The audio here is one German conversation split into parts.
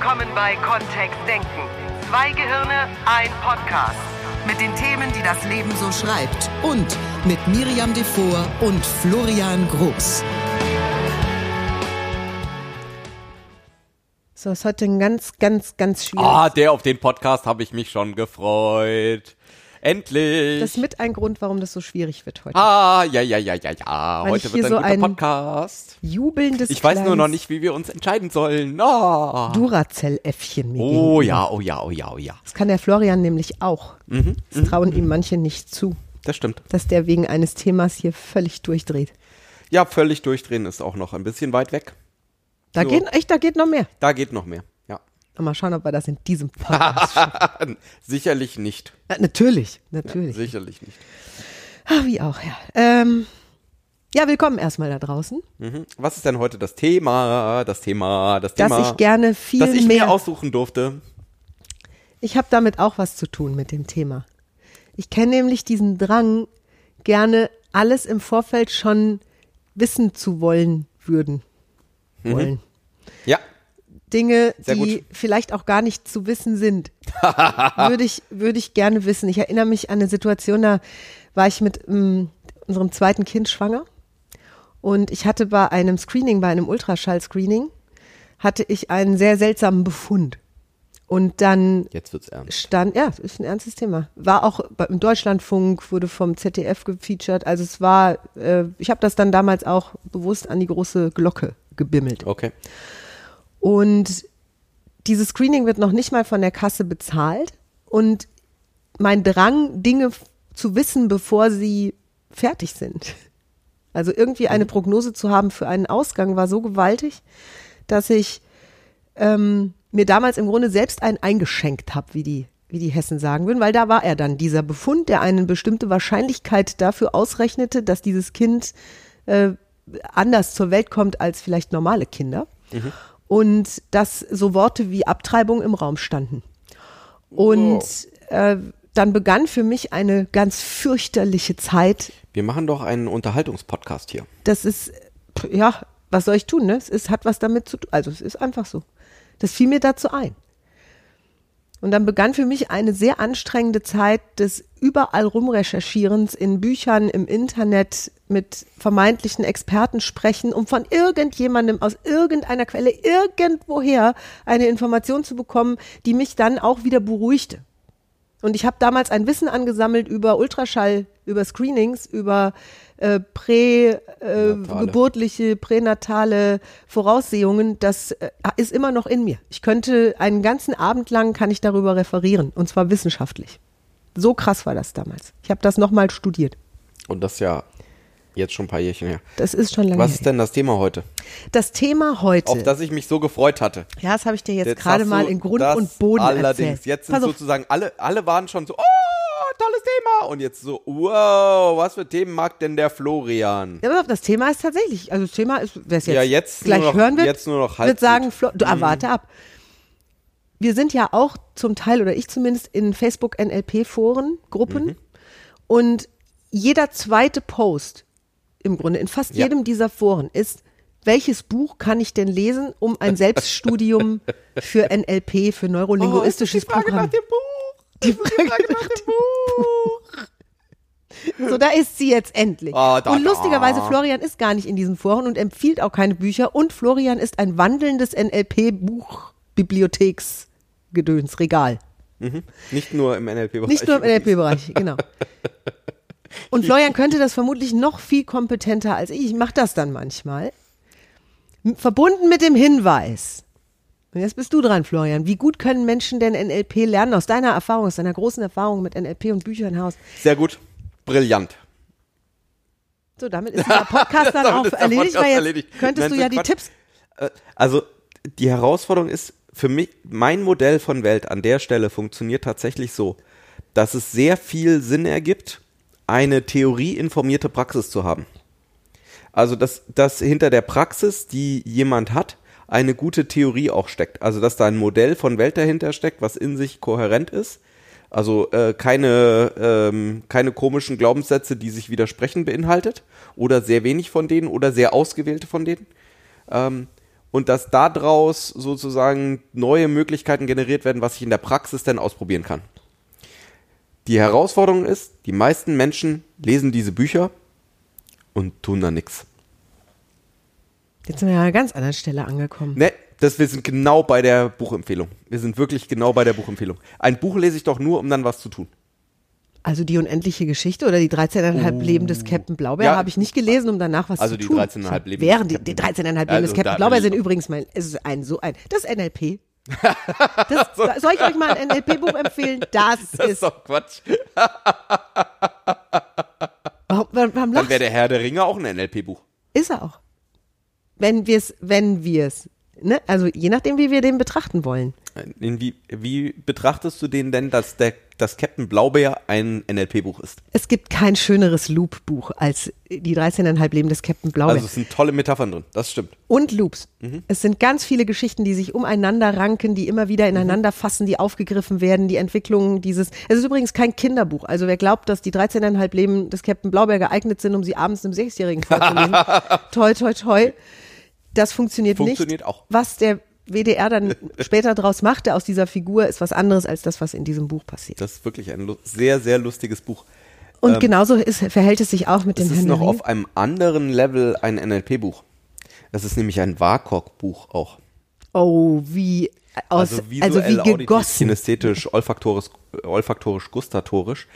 willkommen bei Kontext Denken. Zwei Gehirne, ein Podcast. Mit den Themen, die das Leben so schreibt. Und mit Miriam Devor und Florian Groß. So, ist heute ein ganz, ganz, ganz schwierig. Ah, der auf den Podcast habe ich mich schon gefreut. Endlich. Das ist mit ein Grund, warum das so schwierig wird heute. Ah, ja, ja, ja, ja, ja. Weil Heute wird ein so guter ein Podcast. Jubelndes Ich weiß nur noch nicht, wie wir uns entscheiden sollen. Oh, Duracell-Äffchen oh ja, oh ja, oh ja, oh ja. Das kann der Florian nämlich auch. Mhm, Das trauen ihm manche nicht zu, Das stimmt. dass der wegen eines Themas hier völlig durchdreht. Ja, völlig durchdrehen ist auch noch ein bisschen weit weg. Da So. geht echt, da geht noch mehr. Da geht noch mehr. Ja. Mal schauen, ob wir das in diesem Podcast schaffen. Sicherlich nicht. Ja, natürlich, natürlich. Sicherlich nicht. Ah, wie auch, ja. Ähm, ja, willkommen erstmal da draußen. Mhm. Was ist denn heute das Thema? Das Thema, das Dass Thema. ich gerne viel das ich mehr. mir aussuchen durfte. Ich habe damit auch was zu tun mit dem Thema. Ich kenne nämlich diesen Drang, gerne alles im Vorfeld schon wissen zu wollen würden. Mhm. Wollen. Ja. Dinge, Sehr die gut. vielleicht auch gar nicht zu wissen sind. würde ich, würde ich gerne wissen. Ich erinnere mich an eine Situation, da war ich mit ähm, unserem zweiten Kind schwanger und ich hatte bei einem Screening, bei einem Ultraschall-Screening, hatte ich einen sehr seltsamen Befund. Und dann Jetzt wird's ernst. stand, ja, ist ein ernstes Thema. War auch im Deutschlandfunk, wurde vom ZDF gefeatured. Also es war, äh, ich habe das dann damals auch bewusst an die große Glocke gebimmelt. Okay. Und dieses Screening wird noch nicht mal von der Kasse bezahlt. Und mein Drang, Dinge zu wissen, bevor sie fertig sind. Also irgendwie eine Prognose zu haben für einen Ausgang war so gewaltig, dass ich ähm, mir damals im Grunde selbst einen eingeschenkt habe, wie die, wie die Hessen sagen würden, weil da war er dann, dieser Befund, der eine bestimmte Wahrscheinlichkeit dafür ausrechnete, dass dieses Kind äh, anders zur Welt kommt als vielleicht normale Kinder. Und dass so Worte wie Abtreibung im Raum standen. Und äh, dann begann für mich eine ganz fürchterliche Zeit. Wir machen doch einen Unterhaltungspodcast hier. Das ist, ja, was soll ich tun, ne? Es ist, hat was damit zu tun. Also es ist einfach so. Das fiel mir dazu ein. Und dann begann für mich eine sehr anstrengende Zeit des überall rumrecherchierens in Büchern, im Internet, mit vermeintlichen Experten sprechen, um von irgendjemandem aus irgendeiner Quelle irgendwoher eine Information zu bekommen, die mich dann auch wieder beruhigte. Und ich habe damals ein Wissen angesammelt über Ultraschall, über Screenings, über äh, prä, äh, pränatale Voraussehungen. Das äh, ist immer noch in mir. Ich könnte einen ganzen Abend lang kann ich darüber referieren und zwar wissenschaftlich. So krass war das damals. Ich habe das nochmal studiert. Und das ja jetzt schon ein paar Jährchen her. Das ist schon lange Was ist denn das Thema heute? Das Thema heute. Auf das ich mich so gefreut hatte. ja, das habe ich dir jetzt, Jetzt gerade mal in Grund und Boden Allerdings, erzählt. jetzt sind Pass sozusagen alle, alle waren schon so, oh, tolles Thema. Und jetzt so, wow, was für Themen mag denn der Florian? Ja, auf, das Thema ist tatsächlich, also das Thema ist, wer es jetzt, Ja, jetzt gleich noch- hören wird, jetzt nur noch wird sagen. Flo, du, ah, warte ab. Wir sind ja auch zum Teil, oder ich zumindest, in Facebook-NLP-Foren, Gruppen. Mhm. Und jeder zweite Post, im Grunde, in fast Ja. jedem dieser Foren ist, welches Buch kann ich denn lesen, um ein Selbststudium für NLP, für neurolinguistisches oh, die Programm. nach dem Buch. Die Frage nach dem Buch. So, da ist sie jetzt endlich. Ah, da, und lustigerweise. Florian ist gar nicht in diesen Foren und empfiehlt auch keine Bücher. Und Florian ist ein wandelndes NLP-Buch-Bibliotheksgedöns-Regal. Nicht nur im NLP-Bereich. Nicht nur im NLP-Bereich, genau. Und Florian könnte das vermutlich noch viel kompetenter als ich. Ich mache das dann manchmal. Verbunden mit dem Hinweis. Und jetzt bist du dran, Florian. Wie gut können Menschen denn NLP lernen aus deiner Erfahrung, aus deiner großen Erfahrung mit NLP und Büchern im Haus? Sehr gut. Brillant. So, damit ist dieser Podcast dann auch der erledigt, Podcast weil jetzt erledigt. könntest Nein, du ja die Quatsch. Tipps. Äh, Also, die Herausforderung ist für mich, mein Modell von Welt an der Stelle funktioniert tatsächlich so, dass es sehr viel Sinn ergibt, eine theorieinformierte Praxis zu haben. Also, dass, dass hinter der Praxis, die jemand hat, eine gute Theorie auch steckt. Also, dass da ein Modell von Welt dahinter steckt, was in sich kohärent ist. Also äh, keine, ähm, keine komischen Glaubenssätze, die sich widersprechen, beinhaltet. Oder sehr wenig von denen oder sehr ausgewählte von denen. Ähm, und dass daraus sozusagen neue Möglichkeiten generiert werden, was ich in der Praxis dann ausprobieren kann. Die Herausforderung ist, die meisten Menschen lesen diese Bücher und tun da nichts. Jetzt sind wir ja an einer ganz anderen Stelle angekommen. Ne, das, wir sind genau bei der Buchempfehlung. Wir sind wirklich genau bei der Buchempfehlung. Ein Buch lese ich doch nur, um dann was zu tun. Also die unendliche Geschichte oder die 13,5 Leben des Captain Blaubeer Ja. habe ich nicht gelesen, um danach was Also zu die tun. 13,5 Leben Während die, die 13,5 Leben Also des Captain Blaubeer sind übrigens mein, es ist ein so ein, das NLP. Das, soll ich euch mal ein NLP-Buch empfehlen? Das, Das ist ist, doch Quatsch. warum, warum Dann wäre der Herr der Ringe auch ein NLP-Buch. Ist er auch. Wenn wir es, wenn wir es, ne? Also je nachdem, wie wir den betrachten wollen. Wie, wie betrachtest du den denn, dass der dass Captain Blaubeer ein NLP-Buch ist? Es gibt kein schöneres Loop-Buch als die 13,5 Leben des Captain Blaubeer. Also es sind tolle Metaphern drin, das stimmt. und Loops. Mhm. Es sind ganz viele Geschichten, die sich umeinander ranken, die immer wieder Mhm. ineinander fassen, die aufgegriffen werden, die Entwicklungen dieses. Es ist übrigens kein Kinderbuch. Also wer glaubt, dass die 13,5 Leben des Captain Blaubeer geeignet sind, um sie abends einem Sechsjährigen vorzulesen, toi, toi, toi. Das funktioniert, Funktioniert nicht. auch. Was der WDR dann später draus machte aus dieser Figur, ist was anderes als das, was in diesem Buch passiert. Das ist wirklich ein sehr, sehr lustiges Buch. Und genauso ist, verhält es sich auch mit Es dem ist Herrn noch der Ringe. auf einem anderen Level ein NLP-Buch. Das ist nämlich ein WAKOK-Buch auch. Oh, wie aus, Also also, visuell, wie auditiv, gegossen. kinästhetisch, olfaktorisch, olfaktorisch, gustatorisch.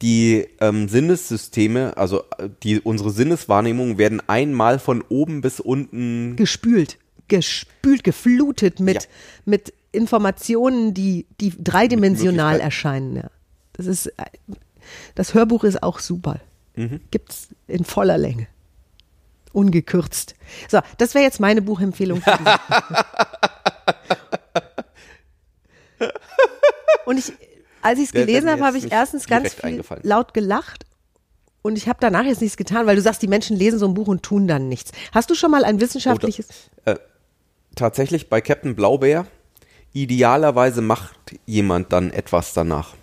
Die ähm, Sinnessysteme, also äh, die, unsere Sinneswahrnehmungen werden einmal von oben bis unten gespült, gespült, geflutet mit, Ja. mit Informationen, die, die dreidimensional erscheinen. Ja. Das ist, äh, das Hörbuch ist auch super. Mhm. Gibt's in voller Länge. Ungekürzt. So, das wäre jetzt meine Buchempfehlung für Und ich, als ich es gelesen habe, habe ich erstens ganz viel laut gelacht und ich habe danach jetzt nichts getan, weil du sagst, die Menschen lesen so ein Buch und tun dann nichts. Hast du schon mal ein wissenschaftliches tatsächlich bei Captain Blaubeer, idealerweise macht jemand dann etwas danach.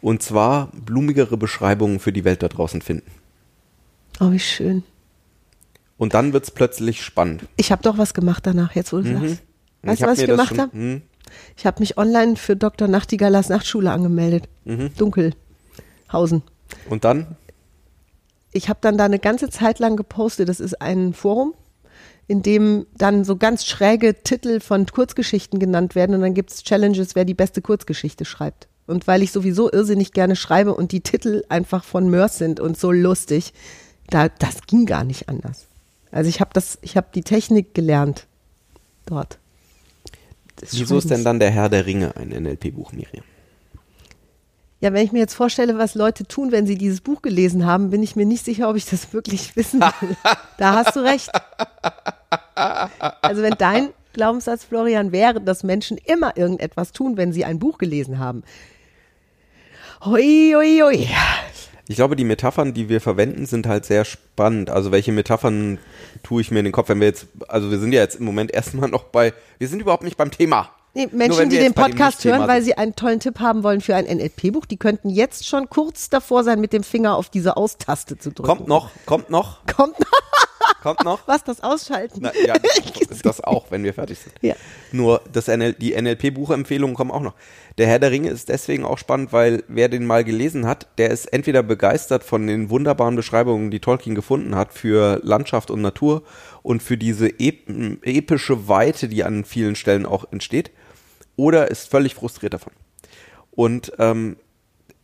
Und zwar blumigere Beschreibungen für die Welt da draußen finden. Oh, wie schön. Und dann wird's plötzlich spannend. Ich habe doch was gemacht danach, jetzt wo du sagst. Weißt du, was ich gemacht habe? hm, Ich habe mich online für Dr. Nachtigallers Nachtschule angemeldet. Mhm. Dunkelhausen. Und dann? Ich habe dann da eine ganze Zeit lang gepostet. Das ist ein Forum, in dem dann so ganz schräge Titel von Kurzgeschichten genannt werden und dann gibt's Challenges, wer die beste Kurzgeschichte schreibt. Und weil ich sowieso irrsinnig gerne schreibe und die Titel einfach von Mörs sind und so lustig, da, das ging gar nicht anders. Also ich habe das, ich habe die Technik gelernt dort. Wieso ist denn dann der Herr der Ringe ein NLP-Buch, Miriam? Ja, wenn ich mir jetzt vorstelle, was Leute tun, wenn sie dieses Buch gelesen haben, bin ich mir nicht sicher, ob ich das wirklich wissen will. da hast du recht. Also wenn dein Glaubenssatz, Florian, wäre, dass Menschen immer irgendetwas tun, wenn sie ein Buch gelesen haben. Hui, hui, hui. Ich glaube, die Metaphern, die wir verwenden, sind halt sehr spannend. Also welche Metaphern tue ich mir in den Kopf, wenn wir jetzt, also wir sind ja jetzt im Moment erstmal noch bei, wir sind überhaupt nicht beim Thema. Nee, Menschen, die den Podcast hören, weil sie einen tollen Tipp haben wollen für ein NLP-Buch, die könnten jetzt schon kurz davor sein, mit dem Finger auf diese Aus-Taste zu drücken. Kommt noch, kommt noch, Kommt noch. Kommt noch. Was, das Ausschalten? Na, ja, das auch, wenn wir fertig sind. Ja. Nur das NL, die NLP-Buchempfehlungen kommen auch noch. Der Herr der Ringe ist deswegen auch spannend, weil wer den mal gelesen hat, der ist entweder begeistert von den wunderbaren Beschreibungen, die Tolkien gefunden hat für Landschaft und Natur und für diese ep epische Weite, die an vielen Stellen auch entsteht, oder ist völlig frustriert davon. Und ähm,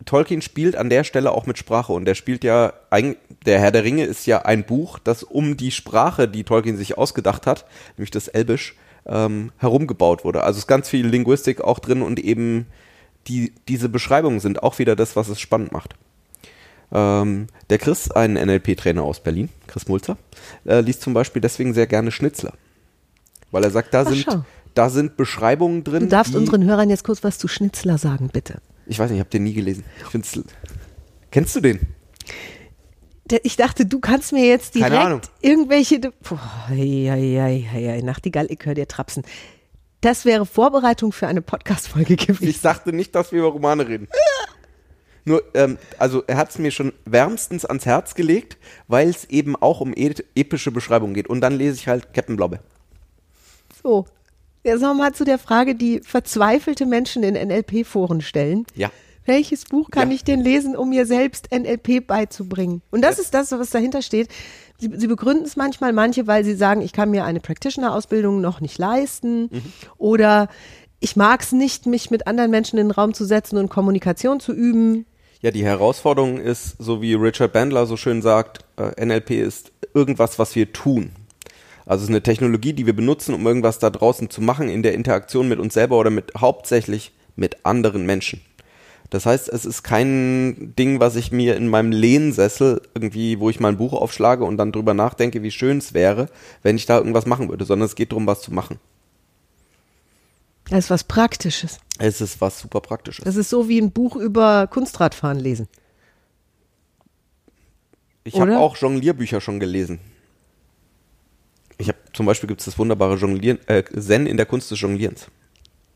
Tolkien spielt an der Stelle auch mit Sprache und der spielt ja, der Herr der Ringe ist ja ein Buch, das um die Sprache, die Tolkien sich ausgedacht hat, nämlich das Elbisch, ähm, herumgebaut wurde. Also ist ganz viel Linguistik auch drin und eben die, diese Beschreibungen sind auch wieder das, was es spannend macht. Ähm, der Chris, ein NLP-Trainer aus Berlin, Chris Mulzer, äh, liest zum Beispiel deswegen sehr gerne Schnitzler. Weil er sagt, da Ach, sind, schau. da sind Beschreibungen drin. Du darfst unseren Hörern jetzt kurz was zu Schnitzler sagen, bitte. Ich weiß nicht, ich habe den nie gelesen. Kennst du den? Ich dachte, du kannst mir jetzt Keine direkt Ahnung. irgendwelche. Hei, hei, hei, hei, Nachtigall, ich höre dir trapsen. Das wäre Vorbereitung für eine Podcast-Folge gewesen. Ich sagte nicht, dass wir über Romane reden. Nur, ähm, also er hat es mir schon wärmstens ans Herz gelegt, weil es eben auch um e epische Beschreibungen geht. Und dann lese ich halt Captain Blaubeer. So. Jetzt nochmal zu der Frage, die verzweifelte Menschen in NLP-Foren stellen. Ja. Welches Buch kann Ja. ich denn lesen, um mir selbst NLP beizubringen? Und das ist das, was dahinter steht. Sie, sie begründen es manchmal, manche, weil sie sagen, ich kann mir eine Practitioner-Ausbildung noch nicht leisten Mhm. oder ich mag es nicht, mich mit anderen Menschen in den Raum zu setzen und Kommunikation zu üben. Ja, die Herausforderung ist, so wie Richard Bandler so schön sagt, äh, NLP ist irgendwas, was wir tun. Also es ist eine Technologie, die wir benutzen, um irgendwas da draußen zu machen in der Interaktion mit uns selber oder mit hauptsächlich mit anderen Menschen. Das heißt, es ist kein Ding, was ich mir in meinem Lehnsessel irgendwie, wo ich mal ein Buch aufschlage und dann drüber nachdenke, wie schön es wäre, wenn ich da irgendwas machen würde, sondern es geht darum, was zu machen. Das ist was Praktisches. Es ist was super Praktisches. Das ist so wie ein Buch über Kunstradfahren lesen. Ich habe auch Jonglierbücher schon gelesen. Ich habe zum Beispiel gibt es das wunderbare Jonglieren, äh, Zen in der Kunst des Jonglierens.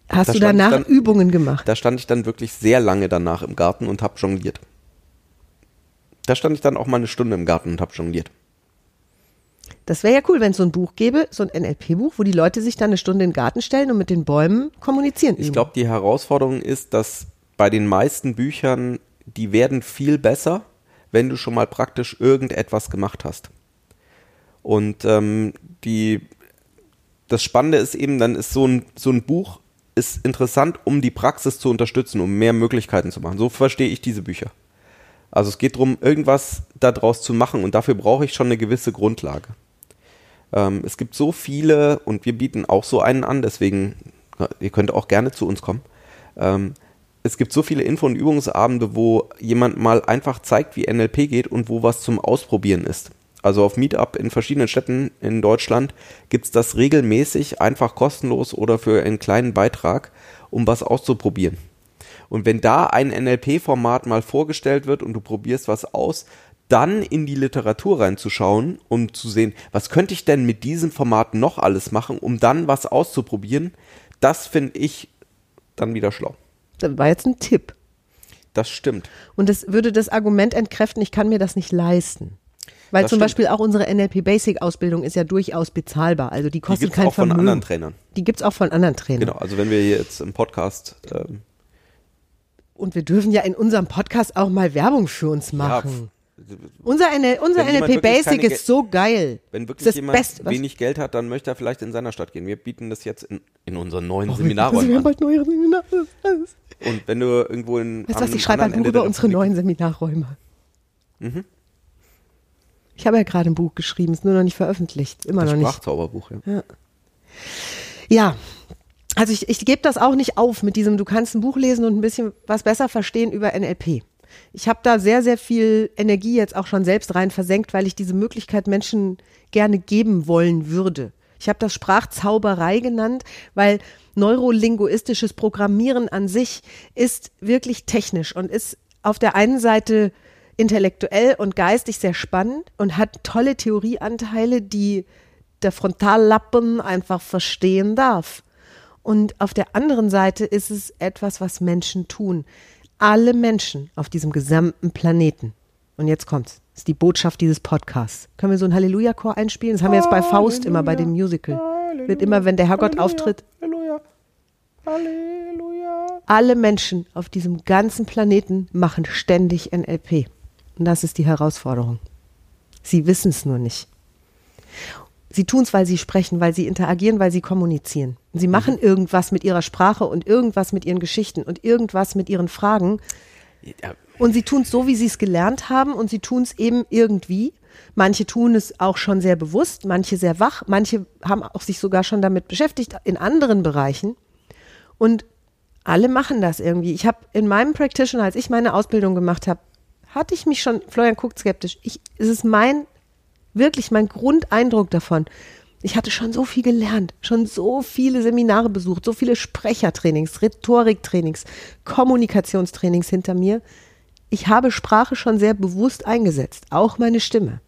Hast Da du danach dann- Übungen gemacht? Da stand ich dann wirklich sehr lange danach im Garten und habe jongliert. Da stand ich dann auch mal eine Stunde im Garten und habe jongliert. Das wäre ja cool, wenn es so ein Buch gäbe, so ein NLP-Buch, wo die Leute sich dann eine Stunde in den Garten stellen und mit den Bäumen kommunizieren. Ich glaube, die Herausforderung ist, dass bei den meisten Büchern, die werden viel besser, wenn du schon mal praktisch irgendetwas gemacht hast. Und ähm, die, das Spannende ist eben, dann ist so ein, so ein Buch ist interessant, um die Praxis zu unterstützen, um mehr Möglichkeiten zu machen. So verstehe ich diese Bücher. Also es geht darum, irgendwas daraus zu machen und dafür brauche ich schon eine gewisse Grundlage. Ähm, es gibt so viele und wir bieten auch so einen an, deswegen, ihr könnt auch gerne zu uns kommen. Ähm, es gibt so viele Info- und Übungsabende, wo jemand mal einfach zeigt, wie NLP geht und wo was zum Ausprobieren ist. Also auf Meetup in verschiedenen Städten in Deutschland gibt es das regelmäßig, einfach kostenlos oder für einen kleinen Beitrag, um was auszuprobieren. Und wenn da ein NLP-Format mal vorgestellt wird und du probierst was aus, dann in die Literatur reinzuschauen, um zu sehen, was könnte ich denn mit diesem Format noch alles machen, um dann was auszuprobieren, das finde ich dann wieder schlau. Das war jetzt ein Tipp. Das stimmt. Und das würde das Argument entkräften, ich kann mir das nicht leisten. Weil Das zum stimmt. Beispiel auch unsere NLP Basic Ausbildung ist ja durchaus bezahlbar. Also die Die kostet gibt es kein auch von Vermögen. anderen Trainern. Die gibt's auch von anderen Trainern. Genau, also wenn wir hier jetzt im Podcast ähm, Und wir dürfen ja in unserem Podcast auch mal Werbung für uns machen. unser NL, unser NLP Basic ist so geil. Wenn wirklich das jemand Beste, was- wenig Geld hat, dann möchte er vielleicht in seiner Stadt gehen. Wir bieten das jetzt in, in unseren neuen wir Seminarräumen haben an. bald neue Seminare. Und wenn du irgendwo in Weißt du was, ich schreibe ein Buch über unsere neuen Seminarräume. Mhm. Ich habe ja gerade ein Buch geschrieben, ist nur noch nicht veröffentlicht. Immer Das noch nicht. Sprachzauberbuch, ja. Ja, also ich, ich gebe das auch nicht auf mit diesem, du kannst ein Buch lesen und ein bisschen was besser verstehen über NLP. Ich habe da sehr, sehr viel Energie jetzt auch schon selbst rein versenkt, weil ich diese Möglichkeit Menschen gerne geben wollen würde. Ich habe das Sprachzauberei genannt, weil neurolinguistisches Programmieren an sich ist wirklich technisch und ist auf der einen Seite intellektuell und geistig sehr spannend und hat tolle Theorieanteile, die der Frontallappen einfach verstehen darf. Und auf der anderen Seite ist es etwas, was Menschen tun. Alle Menschen auf diesem gesamten Planeten. Und jetzt kommt's. Das ist die Botschaft dieses Podcasts. Können wir so einen Halleluja-Chor einspielen? Das haben wir jetzt bei Faust immer bei dem Musical. Wird immer, wenn der Herrgott auftritt, Halleluja. Halleluja. alle Menschen auf diesem ganzen Planeten machen ständig NLP. Und das ist die Herausforderung. Sie wissen es nur nicht. Sie tun es, weil sie sprechen, weil sie interagieren, weil sie kommunizieren. Sie machen irgendwas mit ihrer Sprache und irgendwas mit ihren Geschichten und irgendwas mit ihren Fragen. Und sie tun es so, wie sie es gelernt haben und sie tun es eben irgendwie. Manche tun es auch schon sehr bewusst, manche sehr wach, manche haben auch sich sogar schon damit beschäftigt in anderen Bereichen. Und alle machen das irgendwie. Ich habe in meinem Practitioner, als ich meine Ausbildung gemacht habe, hatte ich mich schon, Florian guckt skeptisch, ich, es ist mein, wirklich mein Grundeindruck davon. Ich hatte schon so viel gelernt, schon so viele Seminare besucht, so viele Sprechertrainings, Rhetoriktrainings, Kommunikationstrainings hinter mir. Ich habe Sprache schon sehr bewusst eingesetzt, auch meine Stimme.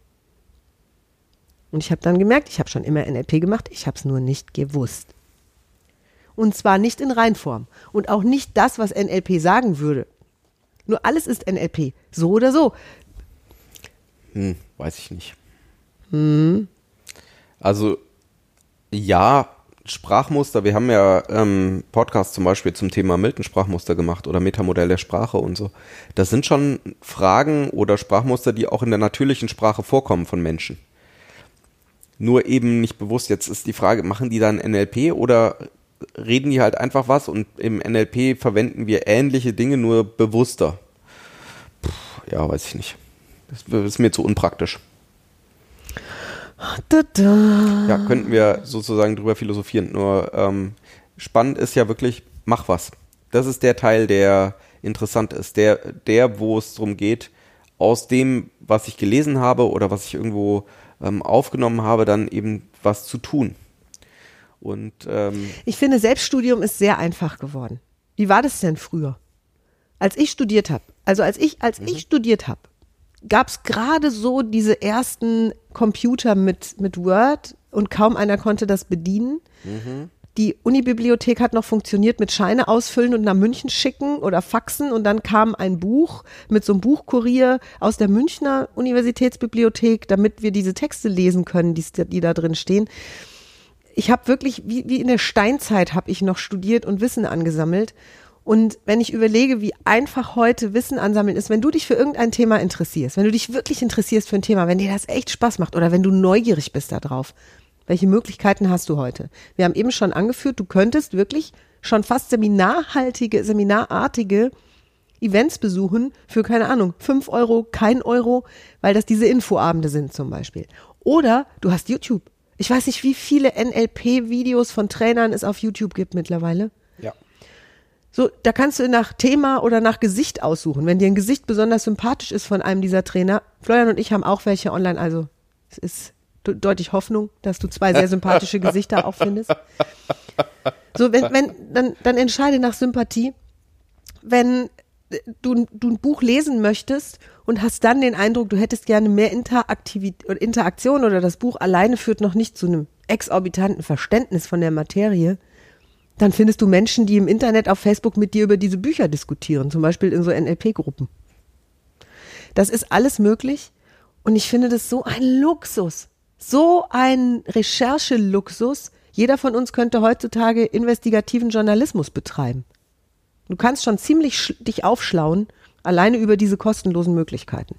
Und ich habe dann gemerkt, ich habe schon immer NLP gemacht, ich habe es nur nicht gewusst. Und zwar nicht in Reinform und auch nicht das, was NLP sagen würde. Nur alles ist NLP, so oder so. Hm, weiß ich nicht. Hm. Also, ja, Sprachmuster, wir haben ja ähm, Podcasts zum Beispiel zum Thema Milton-Sprachmuster gemacht oder Metamodell der Sprache und so. Das sind schon Fragen oder Sprachmuster, die auch in der natürlichen Sprache vorkommen von Menschen. Nur eben nicht bewusst. Jetzt ist die Frage, machen die dann NLP oder reden die halt einfach was und im NLP verwenden wir ähnliche Dinge, nur bewusster. Puh, ja, weiß ich nicht. Das ist mir zu unpraktisch. Da, da. Ja, könnten wir sozusagen drüber philosophieren. Nur ähm, spannend ist ja wirklich, mach was. Das ist der Teil, der interessant ist. Der, der wo es darum geht, aus dem, was ich gelesen habe oder was ich irgendwo ähm, aufgenommen habe, dann eben was zu tun. Und ähm, Ich finde, Selbststudium ist sehr einfach geworden. Wie war das denn früher? Als ich studiert habe, also als ich, als ich studiert habe, gab es gerade so diese ersten Computer mit, mit Word und kaum einer konnte das bedienen. Die Unibibliothek hat noch funktioniert mit Scheine ausfüllen und nach München schicken oder faxen und dann kam ein Buch mit so einem Buchkurier aus der Münchner Universitätsbibliothek, damit wir diese Texte lesen können, die, die da drin stehen. Ich habe wirklich, wie, wie in der Steinzeit habe ich noch studiert und Wissen angesammelt. Und wenn ich überlege, wie einfach heute Wissen ansammeln ist, wenn du dich für irgendein Thema interessierst, wenn du dich wirklich interessierst für ein Thema, wenn dir das echt Spaß macht oder wenn du neugierig bist darauf, welche Möglichkeiten hast du heute? Wir haben eben schon angeführt, du könntest wirklich schon fast seminarhaltige, seminarartige Events besuchen für, keine Ahnung, fünf Euro, kein Euro, weil das diese Infoabende sind zum Beispiel. Oder du hast YouTube. Ich weiß nicht, wie viele NLP-Videos von Trainern es auf YouTube gibt mittlerweile. ja. So, da kannst du nach Thema oder nach Gesicht aussuchen. Wenn dir ein Gesicht besonders sympathisch ist von einem dieser Trainer, Florian und ich haben auch welche online, also es ist de- deutlich Hoffnung, dass du zwei sehr sympathische Gesichter auch findest. So, wenn, wenn, dann, dann entscheide nach Sympathie. Wenn du, du ein Buch lesen möchtest und hast dann den Eindruck, du hättest gerne mehr Interaktivität Interaktion oder das Buch alleine führt noch nicht zu einem exorbitanten Verständnis von der Materie, dann findest du Menschen, die im Internet auf Facebook mit dir über diese Bücher diskutieren, zum Beispiel in so NLP-Gruppen. Das ist alles möglich und ich finde das so ein Luxus, so ein Rechercheluxus. Jeder von uns könnte heutzutage investigativen Journalismus betreiben. Du kannst schon ziemlich dich aufschlauen, alleine über diese kostenlosen Möglichkeiten.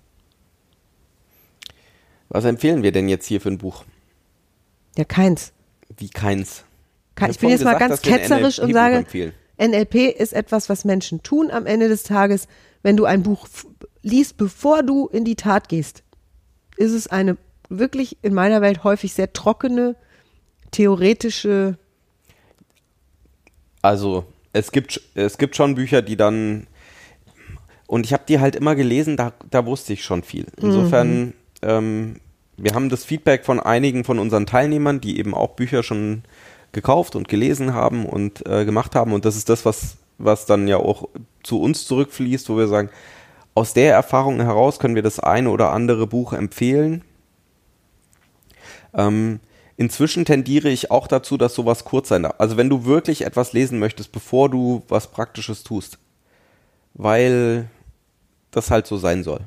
Was empfehlen wir denn jetzt hier für ein Buch? Ja, keins. Wie keins. Kein, ich bin jetzt mal ganz gesagt, wir ein ketzerisch und sage, empfehlen. NLP ist etwas, was Menschen tun am Ende des Tages. Wenn du ein Buch liest, bevor du in die Tat gehst, ist es eine wirklich in meiner Welt häufig sehr trockene, theoretische, Also es gibt, es gibt schon Bücher, die dann und ich habe die halt immer gelesen, da, da wusste ich schon viel. Insofern, ähm, wir haben das Feedback von einigen von unseren Teilnehmern, die eben auch Bücher schon gekauft und gelesen haben und äh, gemacht haben. Und das ist das, was, was dann ja auch zu uns zurückfließt, wo wir sagen, aus der Erfahrung heraus können wir das eine oder andere Buch empfehlen. Ähm, inzwischen tendiere ich auch dazu, dass sowas kurz sein darf. Also wenn du wirklich etwas lesen möchtest, bevor du was Praktisches tust, weil das halt so sein soll,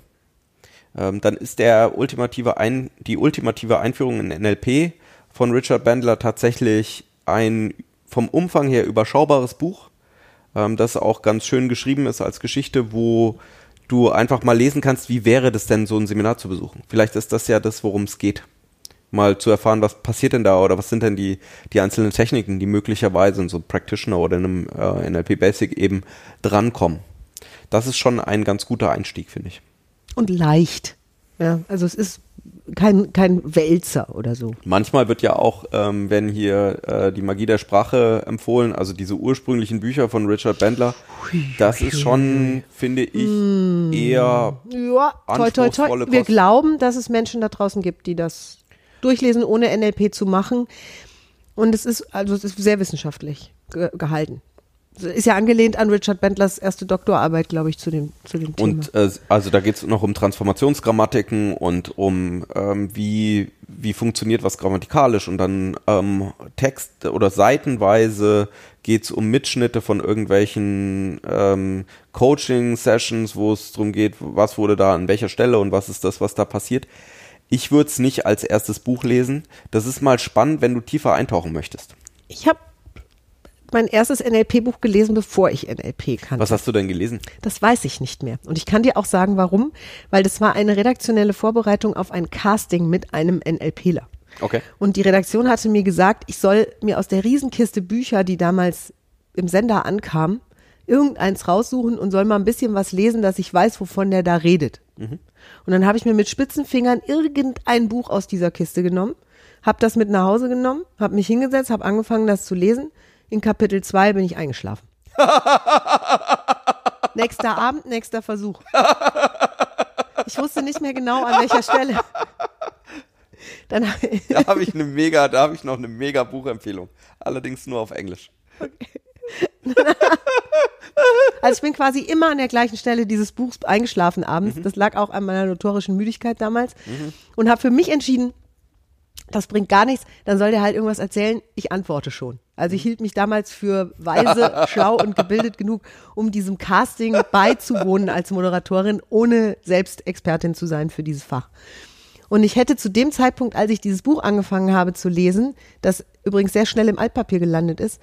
ähm, dann ist der ultimative Ein die ultimative Einführung in NLP von Richard Bandler tatsächlich ein vom Umfang her überschaubares Buch, ähm, das auch ganz schön geschrieben ist als Geschichte, wo du einfach mal lesen kannst, wie wäre das denn, so ein Seminar zu besuchen. Vielleicht ist das ja das, worum es geht. Mal zu erfahren, was passiert denn da oder was sind denn die, die einzelnen Techniken, die möglicherweise in so einem Practitioner oder in einem äh, NLP Basic eben drankommen. Das ist schon ein ganz guter Einstieg, finde ich. und leicht. Ja, also es ist kein, kein Wälzer oder so. Manchmal wird ja auch, ähm, wenn hier äh, die Magie der Sprache empfohlen, also diese ursprünglichen Bücher von Richard Bandler, das ist schon, finde ich, eher Ja, toi, toi, toi. Wir Kost. glauben, dass es Menschen da draußen gibt, die das durchlesen, ohne NLP zu machen. Und es ist, also es ist sehr wissenschaftlich ge gehalten. Ist ja angelehnt an Richard Bendlers erste Doktorarbeit, glaube ich, zu dem, zu dem Thema. Und äh, also da geht es noch um Transformationsgrammatiken und um ähm, wie, wie funktioniert was grammatikalisch und dann ähm, Text oder seitenweise geht es um Mitschnitte von irgendwelchen ähm, Coaching-Sessions, wo es darum geht, was wurde da an welcher Stelle und was ist das, was da passiert. Ich würde es nicht als erstes Buch lesen. Das ist mal spannend, wenn du tiefer eintauchen möchtest. Ich habe mein erstes NLP-Buch gelesen, bevor ich NLP kannte. Was hast du denn gelesen? Das weiß ich nicht mehr. Und ich kann dir auch sagen, warum. Weil das war eine redaktionelle Vorbereitung auf ein Casting mit einem NLPler. Okay. Und die Redaktion hatte mir gesagt, ich soll mir aus der Riesenkiste Bücher, die damals im Sender ankamen, irgendeins raussuchen und soll mal ein bisschen was lesen, dass ich weiß, wovon der da redet. Und dann habe ich mir mit spitzen Fingern irgendein Buch aus dieser Kiste genommen, habe das mit nach Hause genommen, habe mich hingesetzt, habe angefangen, das zu lesen. In Kapitel 2 bin ich eingeschlafen. nächster Abend, nächster Versuch. Ich wusste nicht mehr genau, an welcher Stelle. Dann, Da habe ich eine mega, da habe ich noch eine mega Buchempfehlung. Allerdings nur auf Englisch. Also ich bin quasi immer an der gleichen Stelle dieses Buchs eingeschlafen abends. Das lag auch an meiner notorischen Müdigkeit damals. Und habe für mich entschieden, das bringt gar nichts, dann soll der halt irgendwas erzählen, ich antworte schon. Also ich hielt mich damals für weise, schlau und gebildet genug, um diesem Casting beizuwohnen als Moderatorin, ohne selbst Expertin zu sein für dieses Fach. Und ich hätte zu dem Zeitpunkt, als ich dieses Buch angefangen habe zu lesen, das übrigens sehr schnell im Altpapier gelandet ist,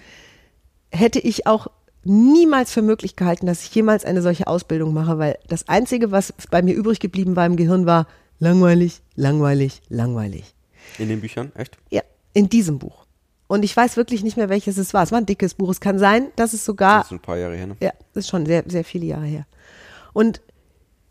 hätte ich auch niemals für möglich gehalten, dass ich jemals eine solche Ausbildung mache, weil das Einzige, was bei mir übrig geblieben war im Gehirn, war langweilig, langweilig, langweilig. In den Büchern, echt? Ja, in diesem Buch. Und ich weiß wirklich nicht mehr, welches es war. Es war ein dickes Buch. Es kann sein, dass es sogar Das ist ein paar Jahre her, ne? ja, das ist schon sehr, sehr viele Jahre her. Und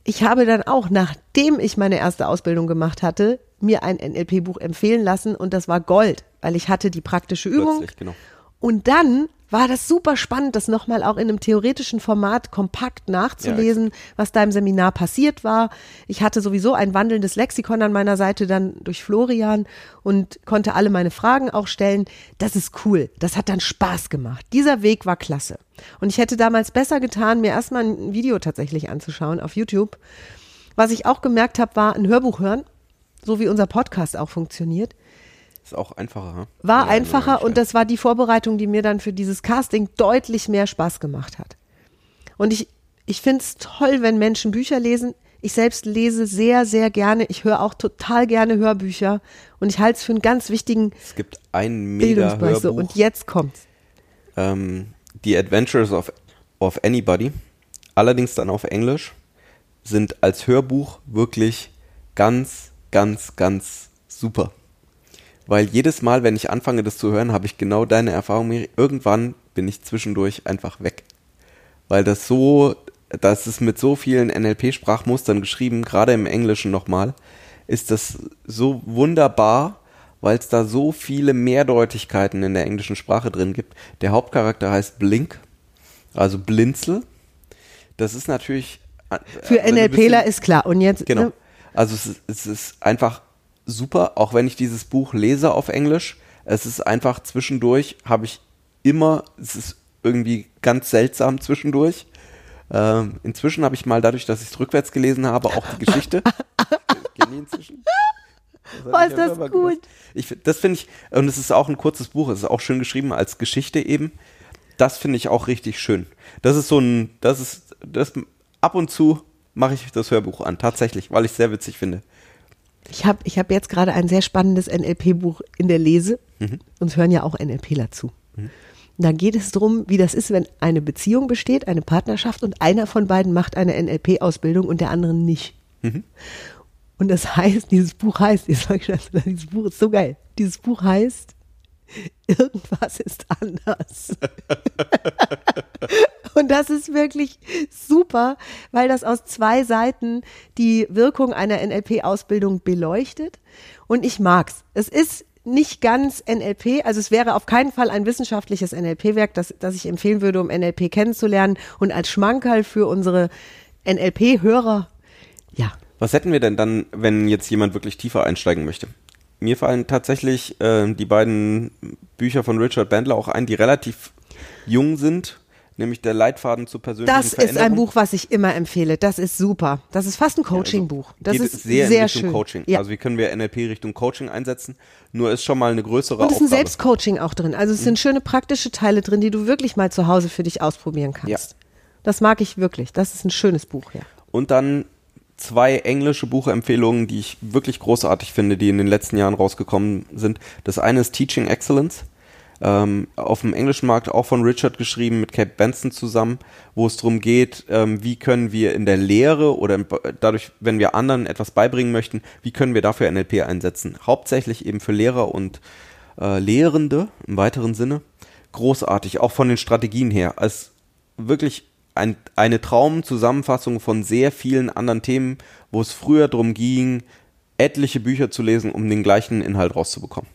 ich habe dann auch, nachdem ich meine erste Ausbildung gemacht hatte, mir ein NLP-Buch empfehlen lassen und das war Gold, weil ich hatte die praktische Übung. Genau. Und dann war das super spannend, das nochmal auch in einem theoretischen Format kompakt nachzulesen, was da im Seminar passiert war. Ich hatte sowieso ein wandelndes Lexikon an meiner Seite dann durch Florian und konnte alle meine Fragen auch stellen. Das ist cool. Das hat dann Spaß gemacht. Dieser Weg war klasse. Und ich hätte damals besser getan, mir erstmal ein Video tatsächlich anzuschauen auf YouTube. Was ich auch gemerkt habe, war ein Hörbuch hören, so wie unser Podcast auch funktioniert Ist auch einfacher, hm? war Ja, einfacher ja, und das war die Vorbereitung, die mir dann für dieses Casting deutlich mehr Spaß gemacht hat. Und ich, ich finde es toll, wenn Menschen Bücher lesen. Ich selbst lese sehr, sehr gerne. Ich höre auch total gerne Hörbücher und ich halte es für einen ganz wichtigen Es gibt ein mega Bildungsbereich. So, Hörbuch, und jetzt kommt's. ähm, The Adventures of, of Anybody, allerdings dann auf Englisch, sind als Hörbuch wirklich ganz, ganz, ganz super. Weil jedes Mal, wenn ich anfange, das zu hören, habe ich genau deine Erfahrung. Irgendwann bin ich zwischendurch einfach weg. Weil das so, das ist mit so vielen NLP-Sprachmustern geschrieben, gerade im Englischen nochmal, ist das so wunderbar, weil es da so viele Mehrdeutigkeiten in der englischen Sprache drin gibt. Der Hauptcharakter heißt Blink, also Blinzel. Das ist natürlich. äh, Für NLPler bisschen- ist klar. Und jetzt, Genau. ne, Also es ist, es ist einfach super, auch wenn ich dieses Buch lese auf Englisch. Es ist einfach zwischendurch, habe ich immer, es ist irgendwie ganz seltsam zwischendurch. Ähm, inzwischen habe ich mal dadurch, dass ich es rückwärts gelesen habe, auch die Geschichte. Inzwischen? Oh, hab ist das gut. Ich, das finde ich, und es ist auch ein kurzes Buch, es ist auch schön geschrieben als Geschichte eben. Das finde ich auch richtig schön. Das ist so ein, das ist, das ab und zu mache ich das Hörbuch an, tatsächlich, weil ich es sehr witzig finde. Ich habe ich hab jetzt gerade ein sehr spannendes NLP-Buch in der Lese. Mhm. Uns hören ja auch NLPler zu. Da geht es darum, wie das ist, wenn eine Beziehung besteht, eine Partnerschaft und einer von beiden macht eine NLP-Ausbildung und der andere nicht. Mhm. Und das heißt, dieses Buch heißt, jetzt sag ich schon, dieses Buch ist so geil. Dieses Buch heißt, irgendwas ist anders. Und das ist wirklich super, weil das aus zwei Seiten die Wirkung einer NLP-Ausbildung beleuchtet. Und ich mag's. Es ist nicht ganz NLP, also es wäre auf keinen Fall ein wissenschaftliches NLP-Werk, das, das ich empfehlen würde, um NLP kennenzulernen. Und als Schmankerl für unsere NLP-Hörer, ja, Was hätten wir denn dann, wenn jetzt jemand wirklich tiefer einsteigen möchte? Mir fallen tatsächlich äh, die beiden Bücher von Richard Bandler auch ein, die relativ jung sind, nämlich der Leitfaden zur persönlichen das ist ein Veränderung. Buch, was ich immer empfehle. Das ist super. Das ist fast ein Coaching-Buch. Das Geht ist sehr, sehr, schön. Coaching. Ja. Also wie können wir NLP Richtung Coaching einsetzen? Nur ist schon mal eine größere Und es ist ein. Selbstcoaching auch drin. Also es Mhm. sind schöne praktische Teile drin, die du wirklich mal zu Hause für dich ausprobieren kannst. Das mag ich wirklich. Das ist ein schönes Buch, ja. Und dann zwei englische Buchempfehlungen, die ich wirklich großartig finde, die in den letzten Jahren rausgekommen sind. Das eine ist Teaching Excellence. Ähm, auf dem englischen Markt auch von Richard geschrieben mit Cape Benson zusammen, wo es darum geht, ähm, wie können wir in der Lehre oder in, dadurch, wenn wir anderen etwas beibringen möchten, wie können wir dafür NLP einsetzen. Hauptsächlich eben für Lehrer und äh, Lehrende im weiteren Sinne. Großartig, auch von den Strategien her. Als wirklich ein, eine Traumzusammenfassung von sehr vielen anderen Themen, wo es früher darum ging, etliche Bücher zu lesen, um den gleichen Inhalt rauszubekommen.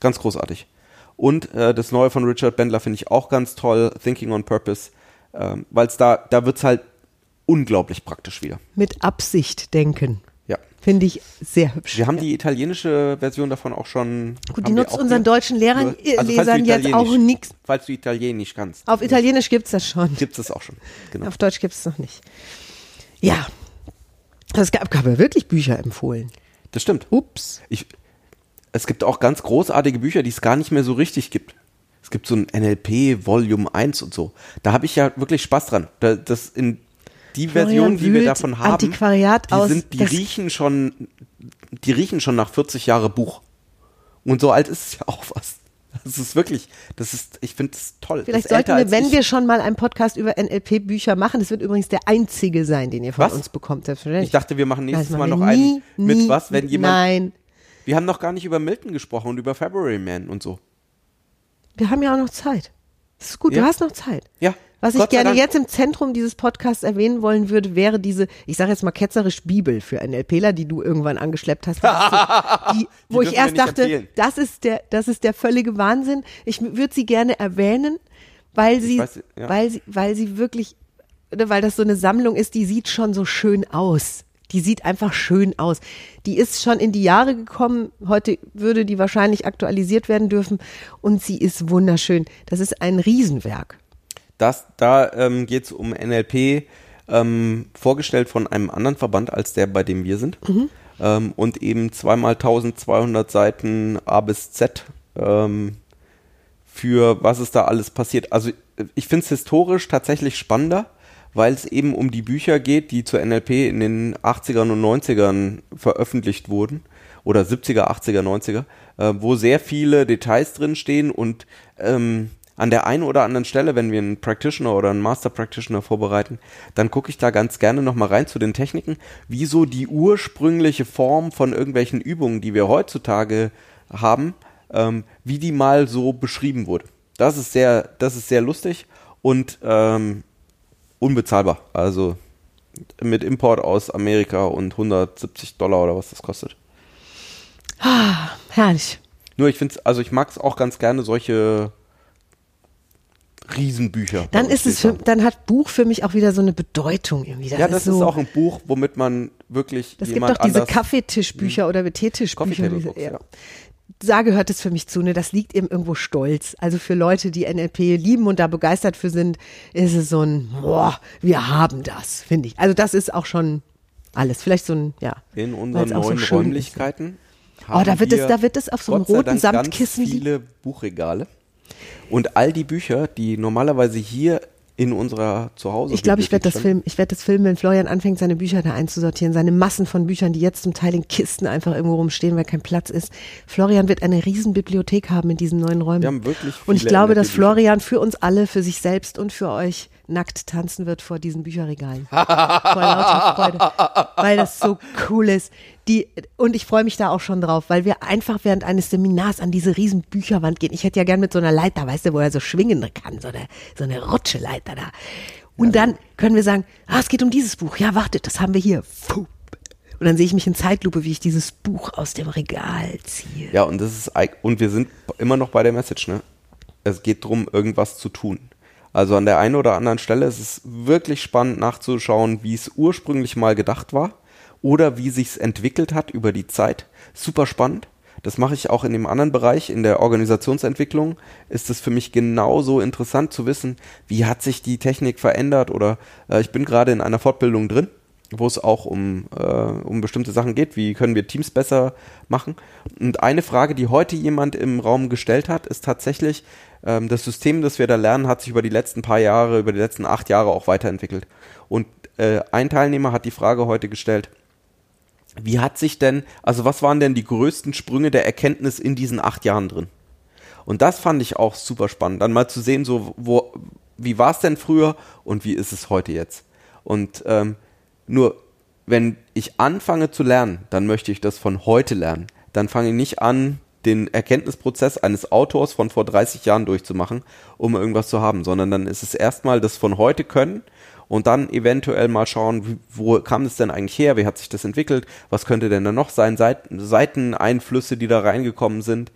Ganz großartig. Und äh, das neue von Richard Bendler finde ich auch ganz toll, Thinking on Purpose, ähm, weil es da, da wird es halt unglaublich praktisch wieder. Mit Absicht denken. Ja. Finde ich sehr hübsch. Wir haben die italienische Version davon auch schon. Gut, die nutzt unseren hier. deutschen Lehrern, Also, Lesern jetzt auch nichts. Falls du Italienisch kannst. Auf Italienisch gibt es das schon. Gibt es auch schon. Genau. Auf Deutsch gibt es noch nicht. Ja. Es gab, gab ja wirklich Bücher empfohlen. Das stimmt. Ups. Ich, es gibt auch ganz großartige Bücher, die es gar nicht mehr so richtig gibt. Es gibt so ein NLP Volume 1 und so. Da habe ich ja wirklich Spaß dran. Da, das in die Florian Version, die wir davon haben, Antiquariat die, aus. sind, die riechen schon, die riechen schon nach 40 Jahre Buch. Und so alt ist es ja auch fast. Das ist wirklich, das ist, ich finde es toll. Vielleicht sollten wir, wenn ich. wir schon mal einen Podcast über NLP-Bücher machen, das wird übrigens der einzige sein, den ihr von Was? uns bekommt. Ich dachte, wir machen nächstes Mal noch wir einen nie, mit nie, was, wenn jemand. Nein, Wir haben noch gar nicht über Milton gesprochen und über February Man und so. wir haben ja auch noch Zeit. Das ist gut, Ja. du hast noch Zeit. Ja. Was ich gerne Dank. jetzt im Zentrum dieses Podcasts erwähnen wollen würde, wäre diese, ich sage jetzt mal ketzerisch Bibel für NLPler, die du irgendwann angeschleppt hast. So, die, wo ich erst dachte, empfehlen. das ist der, das ist der völlige Wahnsinn. Ich würde sie gerne erwähnen, weil sie, weiß, ja. weil sie, weil sie wirklich, oder weil das so eine Sammlung ist, die sieht schon so schön aus. Die sieht einfach schön aus. Die ist schon in die Jahre gekommen. Heute würde die wahrscheinlich aktualisiert werden dürfen. Und sie ist wunderschön. Das ist ein Riesenwerk. Das, da ähm, geht es um NLP, ähm, vorgestellt von einem anderen Verband als der, bei dem wir sind. Ähm, und eben zweimal 1200 Seiten A bis Z ähm, für was ist da alles passiert. Also ich finde es historisch tatsächlich spannender, weil es eben um die Bücher geht, die zur NLP in den 80ern und 90ern veröffentlicht wurden. Oder 70er, 80er, 90er, äh, wo sehr viele Details drin stehen und ähm, an der einen oder anderen Stelle, wenn wir einen Practitioner oder einen Master Practitioner vorbereiten, dann gucke ich da ganz gerne nochmal rein zu den Techniken, wieso die ursprüngliche Form von irgendwelchen Übungen, die wir heutzutage haben, ähm, wie die mal so beschrieben wurde. Das ist sehr, das ist sehr lustig und ähm, unbezahlbar. Also mit Import aus Amerika und 170 Dollar oder was das kostet. Herrlich. Nur ich finde also ich mag es auch ganz gerne, solche Riesenbücher. Dann ist es für, dann hat Buch für mich auch wieder so eine Bedeutung irgendwie. haben. Ja, das so, ist auch ein Buch, womit man wirklich Das gibt auch diese Kaffeetischbücher oder Teetischbücher. Diese- ja. Da gehört es für mich zu, ne? Das liegt eben irgendwo stolz. Also für Leute, die NLP lieben und da begeistert für sind, ist es so ein, boah, wir haben das, finde ich. Also das ist auch schon alles. Vielleicht so ein, ja. in unseren so neuen ist. Räumlichkeiten. Oh, da wird es, da wird es auf so einem roten Samtkissen ganz viele Buchregale. Und all die Bücher, die normalerweise hier in unserer Zuhause Ich glaube, ich werde das filmen. Ich werde das filmen, wenn Florian anfängt, seine Bücher da einzusortieren. Seine Massen von Büchern, die jetzt zum Teil in Kisten einfach irgendwo rumstehen, weil kein Platz ist. Florian wird eine riesen Bibliothek haben in diesen neuen Räumen. Wir haben wirklich Und ich viele glaube, dass. Florian für uns alle, für sich selbst und für euch nackt tanzen wird vor diesen Bücherregalen. vor lauter Freude. Weil das so cool ist. Die, und ich freue mich da auch schon drauf, weil wir einfach während eines Seminars an diese riesen Bücherwand gehen. Ich hätte ja gern mit so einer Leiter, weißt du, wo er so schwingen kann, so eine, so eine Rutscheleiter da. Und dann können wir sagen, ah, es geht um dieses Buch. Ja, wartet, das haben wir hier. Puh. Und dann sehe ich mich in Zeitlupe, wie ich dieses Buch aus dem Regal ziehe. Ja, und das ist und wir sind immer noch bei der Message, ne? Es geht darum, irgendwas zu tun. Also an der einen oder anderen Stelle ist es wirklich spannend nachzuschauen, wie es ursprünglich mal gedacht war oder wie sich's entwickelt hat über die Zeit. Super spannend. Das mache ich auch in dem anderen Bereich, in der Organisationsentwicklung ist es für mich genauso interessant zu wissen, wie hat sich die Technik verändert oder äh, ich bin gerade in einer Fortbildung drin, wo es auch um, äh, um bestimmte Sachen geht, wie können wir Teams besser machen. Und eine Frage, die heute jemand im Raum gestellt hat, ist tatsächlich, ähm, das System, das wir da lernen, hat sich über die letzten paar Jahre, über die letzten acht Jahre auch weiterentwickelt. Und äh, ein Teilnehmer hat die Frage heute gestellt, wie hat sich denn, also was waren denn die größten Sprünge der Erkenntnis in diesen acht Jahren drin? Und das fand ich auch super spannend, dann mal zu sehen, so wo, wie war es denn früher und wie ist es heute jetzt. Und ähm, nur wenn ich anfange zu lernen, dann möchte ich das von heute lernen. Dann fange ich nicht an, den Erkenntnisprozess eines Autors von vor 30 Jahren durchzumachen, um irgendwas zu haben, sondern dann ist es erstmal das von heute können und dann eventuell mal schauen, wo kam es denn eigentlich her, wie hat sich das entwickelt, was könnte denn da noch sein, Seiten, Seiteneinflüsse, die da reingekommen sind.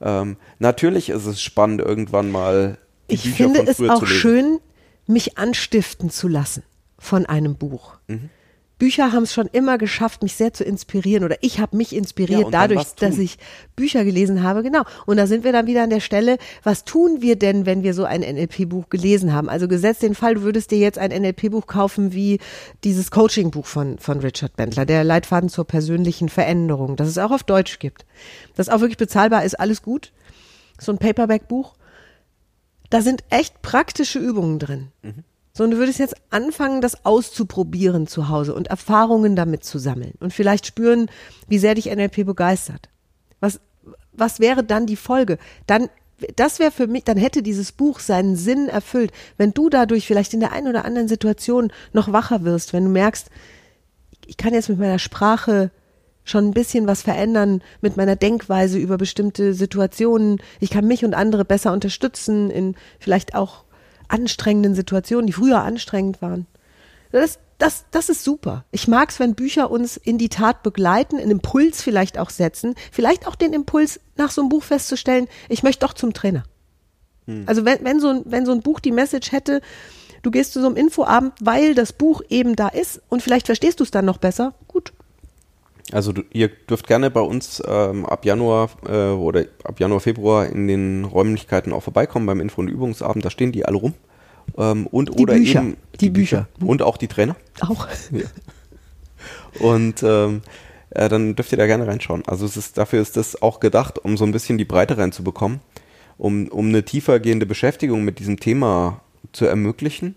Ähm, natürlich ist es spannend, irgendwann mal. Die Ich Bücher finde es auch schön, mich anstiften zu lassen von einem Buch. Mhm. Bücher haben es schon immer geschafft, mich sehr zu inspirieren oder ich habe mich Ja, inspiriert dann dadurch, dass ich Bücher gelesen habe. Genau. Und da sind wir dann wieder an der Stelle, was tun wir denn, wenn wir so ein NLP-Buch gelesen haben? Also gesetzt den Fall, du würdest dir jetzt ein NLP-Buch kaufen wie dieses Coaching-Buch von, von Richard Bentler, der Leitfaden zur persönlichen Veränderung, das es auch auf Deutsch gibt. Das auch wirklich bezahlbar ist, alles gut. So ein Paperback-Buch. Da sind echt praktische Übungen drin. So, und du würdest jetzt anfangen, das auszuprobieren zu Hause und Erfahrungen damit zu sammeln und vielleicht spüren, wie sehr dich NLP begeistert. Was, was wäre dann die Folge? Dann, das wäre für mich, dann hätte dieses Buch seinen Sinn erfüllt, wenn du dadurch vielleicht in der einen oder anderen Situation noch wacher wirst, wenn du merkst, ich kann jetzt mit meiner Sprache schon ein bisschen was verändern mit meiner Denkweise über bestimmte Situationen. Ich kann mich und andere besser unterstützen in vielleicht auch anstrengenden Situationen, die früher anstrengend waren. Das, das, das ist super. Ich mag es, wenn Bücher uns in die Tat begleiten, einen Impuls vielleicht auch setzen, vielleicht auch den Impuls nach so einem Buch festzustellen, ich möchte doch zum Trainer. Also wenn, wenn, so ein, wenn so ein Buch die Message hätte, du gehst zu so einem Infoabend, weil das Buch eben da ist und vielleicht verstehst du es dann noch besser, gut. Also du, ihr dürft gerne bei uns ähm, ab Januar äh, oder ab Januar, Februar in den Räumlichkeiten auch vorbeikommen beim Info- und Übungsabend. Da stehen die alle rum. Ähm, und Die oder Bücher. eben Die Bücher. Und auch die Trainer. Auch. Und ähm, äh, dann dürft ihr da gerne reinschauen. Also es ist, dafür ist das auch gedacht, um so ein bisschen die Breite reinzubekommen, um, um eine tiefergehende Beschäftigung mit diesem Thema zu ermöglichen.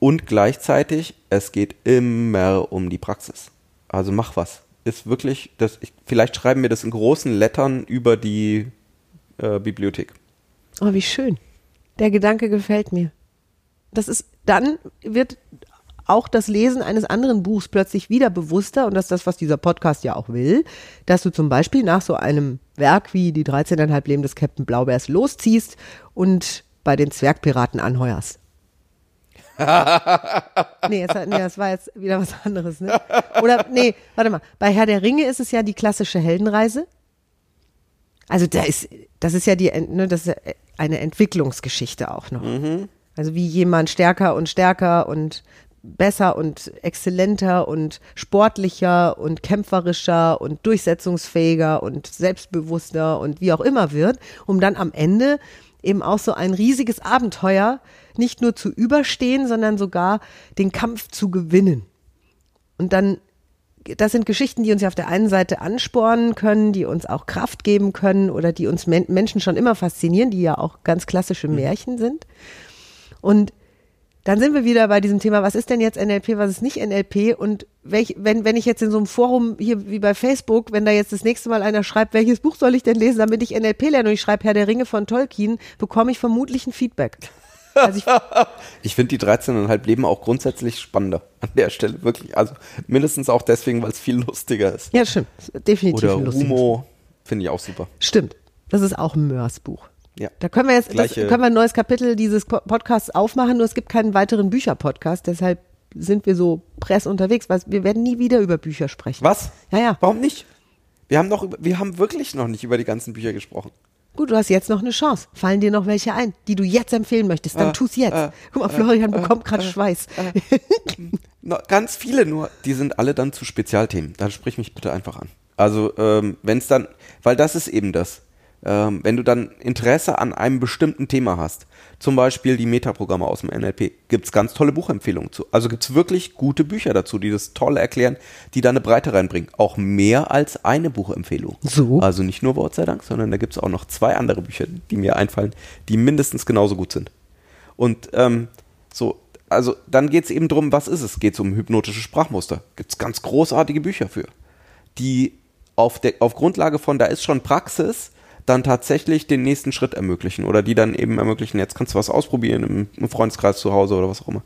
Und gleichzeitig, es geht immer um die Praxis. Also mach was. Ist wirklich, das, ich, vielleicht schreiben wir das in großen Lettern über die äh, Bibliothek. Oh, wie schön. Der Gedanke gefällt mir. Das ist, dann wird auch das Lesen eines anderen Buchs plötzlich wieder bewusster und das ist das, was dieser Podcast ja auch will, dass du zum Beispiel nach so einem Werk wie die 13,5 Leben des Captain Blaubeers losziehst und bei den Zwergpiraten anheuerst. nee, jetzt, nee, das war jetzt wieder was anderes, ne? Oder, nee, warte mal. Bei Herr der Ringe ist es ja die klassische Heldenreise. Also da ist, das ist ja die, ne, das ist ja eine Entwicklungsgeschichte auch noch. Also wie jemand stärker und stärker und besser und exzellenter und sportlicher und kämpferischer und durchsetzungsfähiger und selbstbewusster und wie auch immer wird, um dann am Ende eben auch so ein riesiges Abenteuer nicht nur zu überstehen, sondern sogar den Kampf zu gewinnen. Und dann das sind Geschichten, die uns ja auf der einen Seite anspornen können, die uns auch Kraft geben können oder die uns Men Menschen schon immer faszinieren, die ja auch ganz klassische Märchen sind. Und dann sind wir wieder bei diesem Thema, was ist denn jetzt NLP, was ist nicht NLP und welch, wenn, wenn ich jetzt in so einem Forum hier wie bei Facebook, wenn da jetzt das nächste Mal einer schreibt, welches Buch soll ich denn lesen, damit ich NLP lerne und ich schreibe Herr der Ringe von Tolkien, bekomme ich vermutlich ein Feedback. Also ich, Ich finde die 13,5 Leben auch grundsätzlich spannender an der Stelle, wirklich. Also mindestens auch deswegen, weil es viel lustiger ist. ja, stimmt. Definitiv Oder Humo finde ich auch super. Stimmt. Das ist auch ein Mörs-Buch. Ja. Da können wir jetzt, das, können wir ein neues Kapitel dieses Po- Podcasts aufmachen, nur es gibt keinen weiteren Bücher-Podcast, deshalb sind wir so press unterwegs, weil wir werden nie wieder über Bücher sprechen. Was? Ja, ja. Warum nicht? Wir haben, noch, wir haben wirklich noch nicht über die ganzen Bücher gesprochen. Gut, du hast jetzt noch eine Chance. Fallen dir noch welche ein, die du jetzt empfehlen möchtest, dann Äh, tu's jetzt. äh, Guck mal, Florian bekommt gerade Schweiß. Ganz viele nur, die sind alle dann zu Spezialthemen. Dann sprich mich bitte einfach an. Also ähm, wenn es dann, weil das ist eben das. Ähm, wenn du dann Interesse an einem bestimmten Thema hast, zum Beispiel die Metaprogramme aus dem NLP, gibt's ganz tolle Buchempfehlungen zu. Also gibt's wirklich gute Bücher dazu, die das toll erklären, die da eine Breite reinbringen. Auch mehr als eine Buchempfehlung. So? Also nicht nur Wort sei Dank, sondern da gibt's auch noch zwei andere Bücher, die mir einfallen, die mindestens genauso gut sind. Und ähm, so, also dann geht es eben drum, was ist es? Geht es um hypnotische Sprachmuster? Gibt es ganz großartige Bücher für, die auf, der, auf Grundlage von, da ist schon Praxis, dann tatsächlich den nächsten Schritt ermöglichen oder die dann eben ermöglichen, jetzt kannst du was ausprobieren im, Freundeskreis zu Hause oder was auch immer.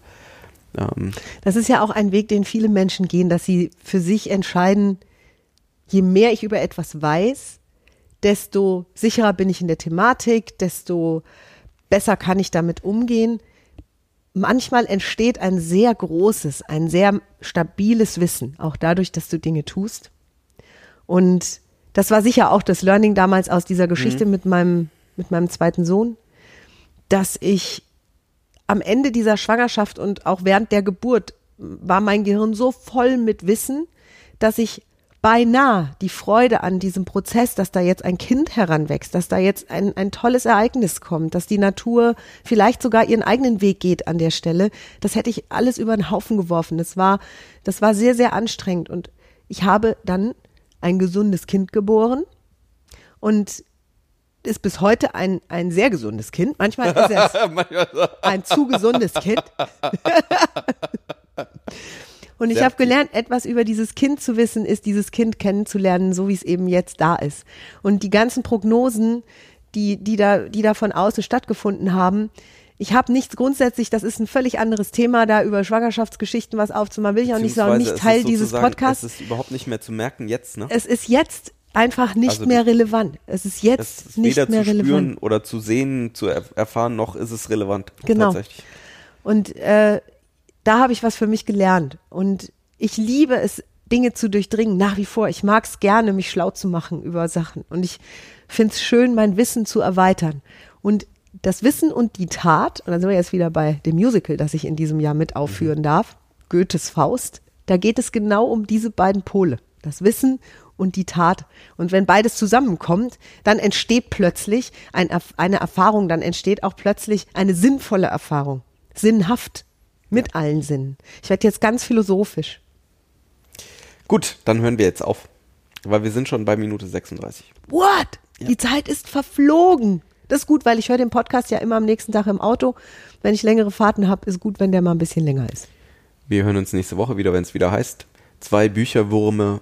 Ähm, Das ist ja auch ein Weg, den viele Menschen gehen, dass sie für sich entscheiden, je mehr ich über etwas weiß, desto sicherer bin ich in der Thematik, desto besser kann ich damit umgehen. Manchmal entsteht ein sehr großes, ein sehr stabiles Wissen, auch dadurch, dass du Dinge tust. Und das war sicher auch das Learning damals aus dieser Geschichte mit meinem, mit meinem zweiten Sohn, dass ich am Ende dieser Schwangerschaft und auch während der Geburt war mein Gehirn so voll mit Wissen, dass ich beinahe die Freude an diesem Prozess, dass da jetzt ein Kind heranwächst, dass da jetzt ein, ein tolles Ereignis kommt, dass die Natur vielleicht sogar ihren eigenen Weg geht an der Stelle, das hätte ich alles über den Haufen geworfen. Das war, das war sehr, sehr anstrengend und ich habe dann ein gesundes Kind geboren und ist bis heute ein, ein sehr gesundes Kind. Manchmal ist es ein zu gesundes Kind. Und ich habe gelernt, etwas über dieses Kind zu wissen, ist dieses Kind kennenzulernen, so wie es eben jetzt da ist. Und die ganzen Prognosen, die, die, da, die da von außen stattgefunden haben, ich habe nichts grundsätzlich, das ist ein völlig anderes Thema, da über Schwangerschaftsgeschichten was aufzumachen, will ich auch nicht sagen, nicht Teil dieses Podcasts. Es ist überhaupt nicht mehr zu merken jetzt, ne? Es ist jetzt einfach nicht Also mehr relevant. Es ist jetzt Es ist nicht weder mehr zu relevant. spüren oder zu sehen, zu er erfahren, noch ist es relevant. Genau. Und äh, da habe ich was für mich gelernt. Und ich liebe es, Dinge zu durchdringen, nach wie vor. Ich mag es gerne, mich schlau zu machen über Sachen. Und ich finde es schön, mein Wissen zu erweitern. Und das Wissen und die Tat, und dann sind wir jetzt wieder bei dem Musical, das ich in diesem Jahr mit aufführen darf, Goethes Faust, da geht es genau um diese beiden Pole. Das Wissen und die Tat. Und wenn beides zusammenkommt, dann entsteht plötzlich ein, eine Erfahrung, dann entsteht auch plötzlich eine sinnvolle Erfahrung. Sinnhaft. Mit allen Sinnen. Ich werde jetzt ganz philosophisch. Gut, dann hören wir jetzt auf. Weil wir sind schon bei Minute 36. What? Die Zeit ist verflogen. Das ist gut, weil ich höre den Podcast ja immer am nächsten Tag im Auto. Wenn ich längere Fahrten habe, ist gut, wenn der mal ein bisschen länger ist. Wir hören uns nächste Woche wieder, wenn es wieder heißt. Zwei Bücherwürme,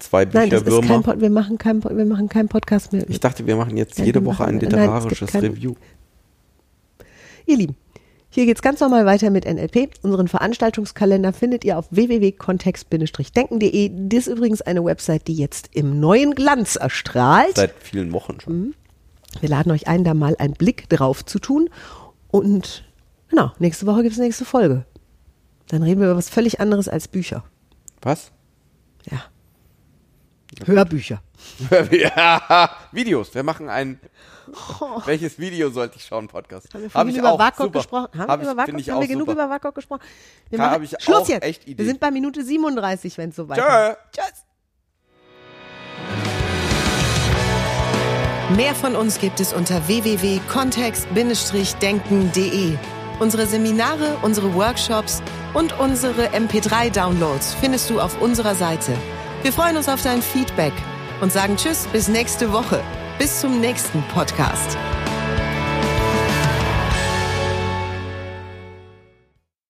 zwei Nein, das ist kein Bücherwürmer. Pod wir machen keinen Pod wir machen keinen Podcast mehr. Ich dachte, wir machen jetzt Ja, jede Woche ein machen- nein, es literarisches keine- Review. Ihr Lieben, hier geht's ganz normal weiter mit NLP. Unseren Veranstaltungskalender findet ihr auf www.kontext-denken.de. Das ist übrigens eine Website, die jetzt im neuen Glanz erstrahlt. Seit vielen Wochen schon. Mhm. Wir laden euch ein, da mal einen Blick drauf zu tun. Und genau, nächste Woche gibt's nächste Folge. Dann reden wir über was völlig anderes als Bücher. Was? Ja. Hörbücher. ja, Videos. Wir machen ein. Welches Video sollte ich schauen? Podcast. Haben wir Hab vorhin ich über Super. gesprochen? Haben Hab wir, über haben genug super. über WAKOK gesprochen? Wir machen- ich Schluss auch jetzt. Wir sind bei Minute 37, wenn es soweit ist. Tschö. Tschüss. Mehr von uns gibt es unter www.kontext-denken.de. Unsere Seminare, unsere Workshops und unsere MP3-Downloads findest du auf unserer Seite. Wir freuen uns auf dein Feedback und sagen Tschüss bis nächste Woche. Bis zum nächsten Podcast.